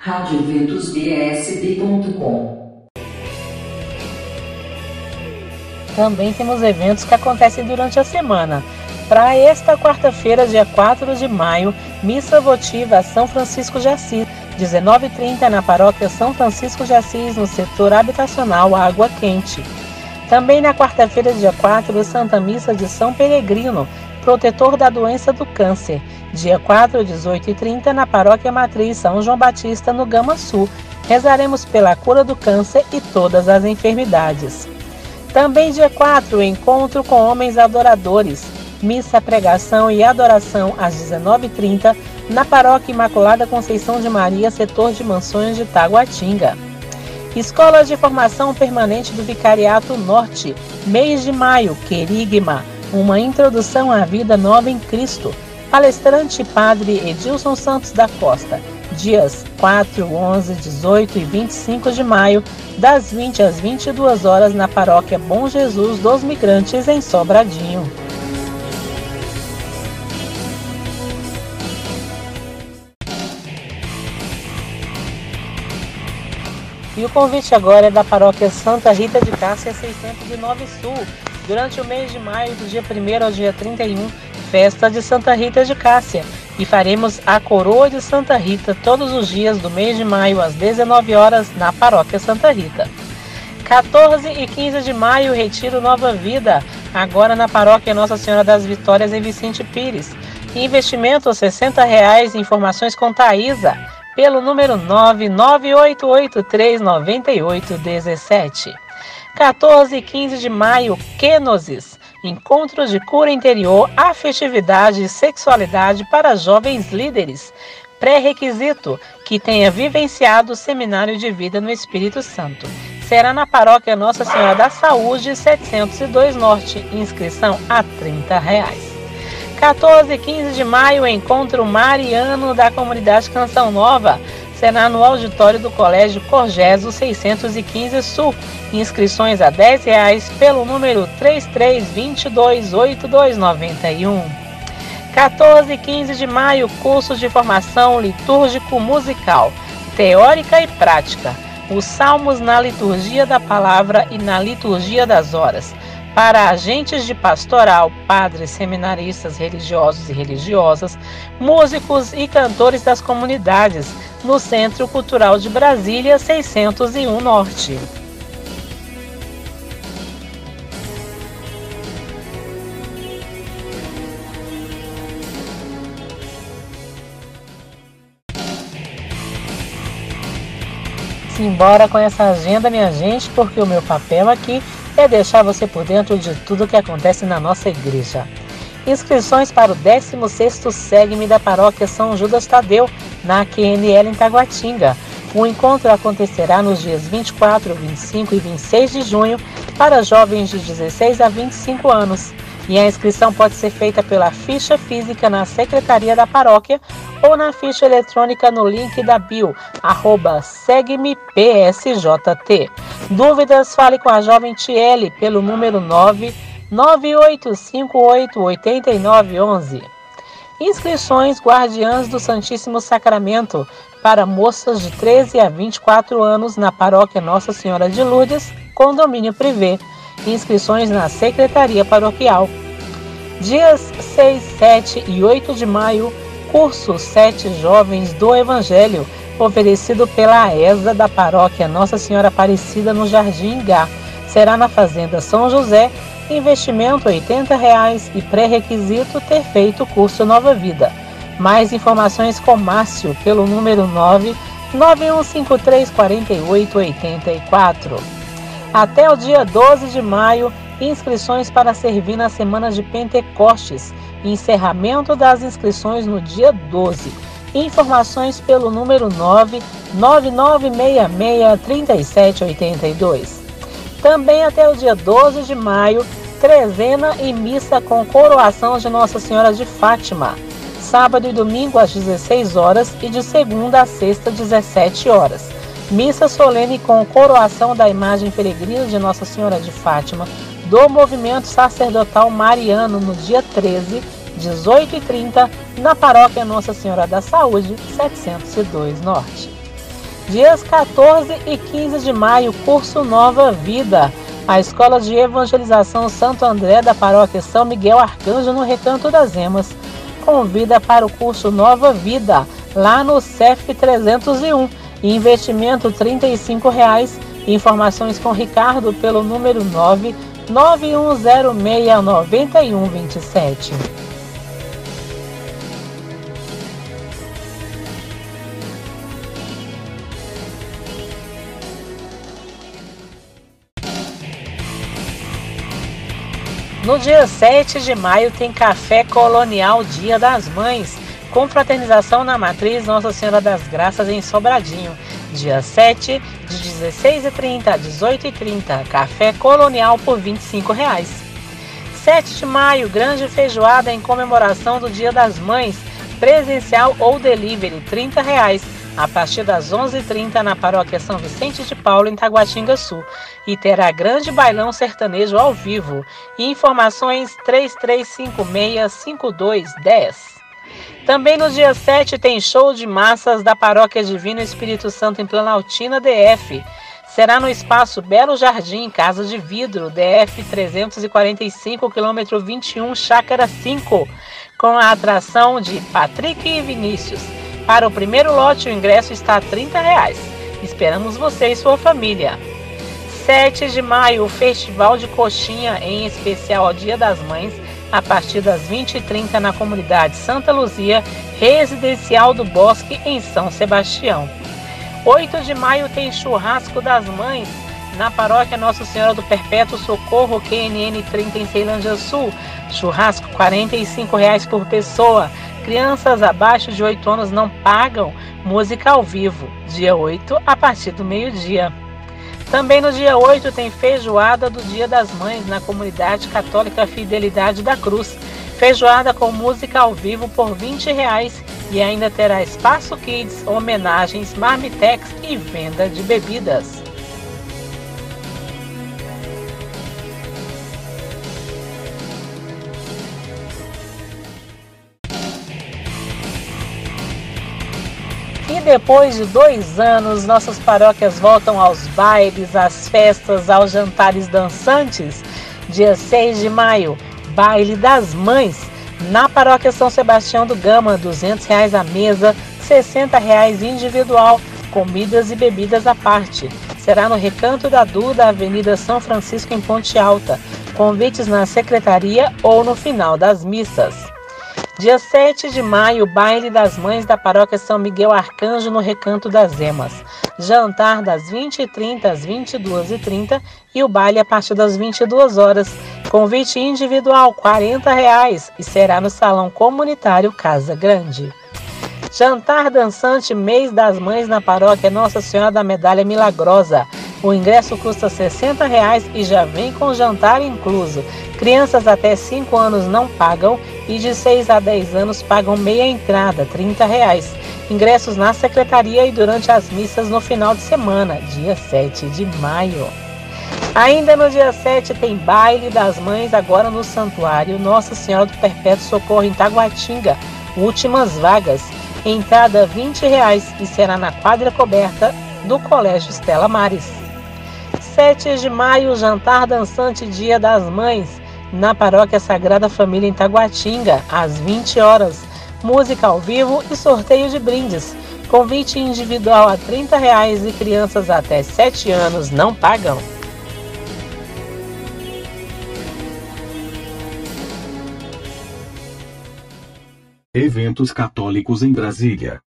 radioventusbsb.com Também temos eventos que acontecem durante a semana. Para esta quarta-feira, dia 4 de maio, missa votiva São Francisco de Assis, 19h30 na paróquia São Francisco de Assis, no setor habitacional Água Quente. Também na quarta-feira, dia 4, Santa Missa de São Peregrino, protetor da doença do câncer, dia 4, 18 e 30, na Paróquia Matriz São João Batista, no Gama Sul. Rezaremos pela cura do câncer e todas as enfermidades. Também dia 4, encontro com homens adoradores, missa, pregação e adoração às 19h30, na Paróquia Imaculada Conceição de Maria, setor de Mansões de Taguatinga. Escola de Formação Permanente do Vicariato Norte, mês de maio, Querigma uma introdução à vida nova em Cristo. Palestrante Padre Edilson Santos da Costa, dias 4, 11, 18 e 25 de maio, das 20 às 22 horas na Paróquia Bom Jesus dos Migrantes, em Sobradinho. E o convite agora é da Paróquia Santa Rita de Cássia 609 Sul, durante o mês de maio, do dia 1 ao dia 31, festa de Santa Rita de Cássia. E faremos a coroa de Santa Rita todos os dias do mês de maio, às 19 horas, na Paróquia Santa Rita. 14 e 15 de maio, Retiro Nova Vida, agora na Paróquia Nossa Senhora das Vitórias, em Vicente Pires. Investimento 60 reais, informações com Thaisa, pelo número 998839817. 14 e 15 de maio, Kenosis, Encontros de Cura Interior, Afetividade e Sexualidade para Jovens Líderes. Pré-requisito que tenha vivenciado o Seminário de Vida no Espírito Santo. Será na Paróquia Nossa Senhora da Saúde, 702 Norte. Inscrição a 30 reais. 14 e 15 de maio, Encontro Mariano da Comunidade Canção Nova será no auditório do Colégio Corgeso 615 Sul. Inscrições a 10 reais pelo número 33228291. 14 e 15 de maio, cursos de formação litúrgico musical, teórica e prática. Os salmos na liturgia da palavra e na liturgia das horas para agentes de pastoral, padres, seminaristas religiosos e religiosas, músicos e cantores das comunidades, no Centro Cultural de Brasília 601 Norte. Simbora com essa agenda, minha gente, porque o meu papel aqui deixar você por dentro de tudo que acontece na nossa igreja. Inscrições para o 16º Segue-me da Paróquia São Judas Tadeu, na QNL em Taguatinga. O encontro acontecerá nos dias 24, 25 e 26 de junho para jovens de 16 a 25 anos. E a inscrição pode ser feita pela ficha física na Secretaria da Paróquia ou na ficha eletrônica no link da bio, arroba. Dúvidas? Fale com a jovem Tiele pelo número 998588911. Inscrições Guardiãs do Santíssimo Sacramento para moças de 13 a 24 anos na Paróquia Nossa Senhora de Lourdes, condomínio privê. Inscrições na Secretaria Paroquial. Dias 6, 7 e 8 de maio, curso Sete Jovens do Evangelho, oferecido pela ESA da Paróquia Nossa Senhora Aparecida no Jardim Gá. Será na Fazenda São José, investimento 80 reais e pré-requisito ter feito o curso Nova Vida. Mais informações com Márcio pelo número 9 9153 4884. Até o dia 12 de maio, inscrições para servir na semana de Pentecostes. Encerramento das inscrições no dia 12. Informações pelo número 9 9966 3782. Também até o dia 12 de maio, trezena e missa com coroação de Nossa Senhora de Fátima. Sábado e domingo às 16 horas e de segunda a sexta às 17 horas. Missa solene com coroação da imagem peregrina de Nossa Senhora de Fátima do movimento sacerdotal mariano no dia 13, 18 e 30, na paróquia Nossa Senhora da Saúde, 702 Norte. Dias 14 e 15 de maio, curso Nova Vida. A Escola de Evangelização Santo André da Paróquia São Miguel Arcanjo, no Recanto das Emas, convida para o curso Nova Vida, lá no CEF 301. Investimento 35 reais. Informações com Ricardo pelo número 9 9106 9127. No dia 7 de maio tem Café Colonial Dia das Mães, com fraternização na Matriz Nossa Senhora das Graças em Sobradinho. Dia 7, de 16h30 a 18h30, Café Colonial por 25 reais. 7 de maio, grande feijoada em comemoração do Dia das Mães, presencial ou delivery, 30 reais a partir das 11h30 na paróquia São Vicente de Paulo, em Taguatinga Sul. E terá grande bailão sertanejo ao vivo. informações 3356-5210. Também no dia 7 tem show de massas da Paróquia Divino Espírito Santo em Planaltina, DF. Será no espaço Belo Jardim, Casa de Vidro, DF 345, quilômetro 21, Chácara 5, com a atração de Patrick e Vinícius. Para o primeiro lote, o ingresso está a 30 reais. Esperamos você e sua família. 7 de maio, o Festival de Coxinha, em especial ao Dia das Mães, a partir das 20h30 na comunidade Santa Luzia, residencial do Bosque, em São Sebastião. 8 de maio tem Churrasco das Mães, na paróquia Nossa Senhora do Perpétuo Socorro, QNN 30 em Ceilândia Sul. Churrasco 45 reais por pessoa. Crianças abaixo de 8 anos não pagam música ao vivo, dia 8 a partir do meio-dia. Também no dia 8 tem feijoada do Dia das Mães na comunidade católica Fidelidade da Cruz. Feijoada com música ao vivo por 20 reais e ainda terá espaço kids, homenagens, marmitex e venda de bebidas. Depois de dois anos, nossas paróquias voltam aos bailes, às festas, aos jantares dançantes. Dia 6 de maio, Baile das Mães, na paróquia São Sebastião do Gama, 200 reais a mesa, 60 reais individual, comidas e bebidas à parte. Será no Recanto da Duda, Avenida São Francisco, em Ponte Alta. Convites na secretaria ou no final das missas. Dia 7 de maio, baile das mães da paróquia São Miguel Arcanjo no Recanto das Emas. Jantar das 20h30 às 22h30 e o baile a partir das 22 horas. Convite individual 40 reais, e será no Salão Comunitário Casa Grande. Jantar dançante Mês das Mães na paróquia Nossa Senhora da Medalha Milagrosa. O ingresso custa 60 reais e já vem com jantar incluso. Crianças até 5 anos não pagam e de 6 a 10 anos pagam meia entrada, 30 reais. Ingressos na secretaria e durante as missas no final de semana, dia 7 de maio. Ainda no dia 7 tem baile das mães agora no Santuário Nossa Senhora do Perpétuo Socorro em Taguatinga. Últimas vagas. Entrada 20 reais e será na quadra coberta do Colégio Estela Mares. 7 de maio, jantar dançante Dia das Mães na Paróquia Sagrada Família em Taguatinga, às 20 horas. Música ao vivo e sorteio de brindes. Convite individual a 30 reais e crianças até 7 anos não pagam. Eventos católicos em Brasília.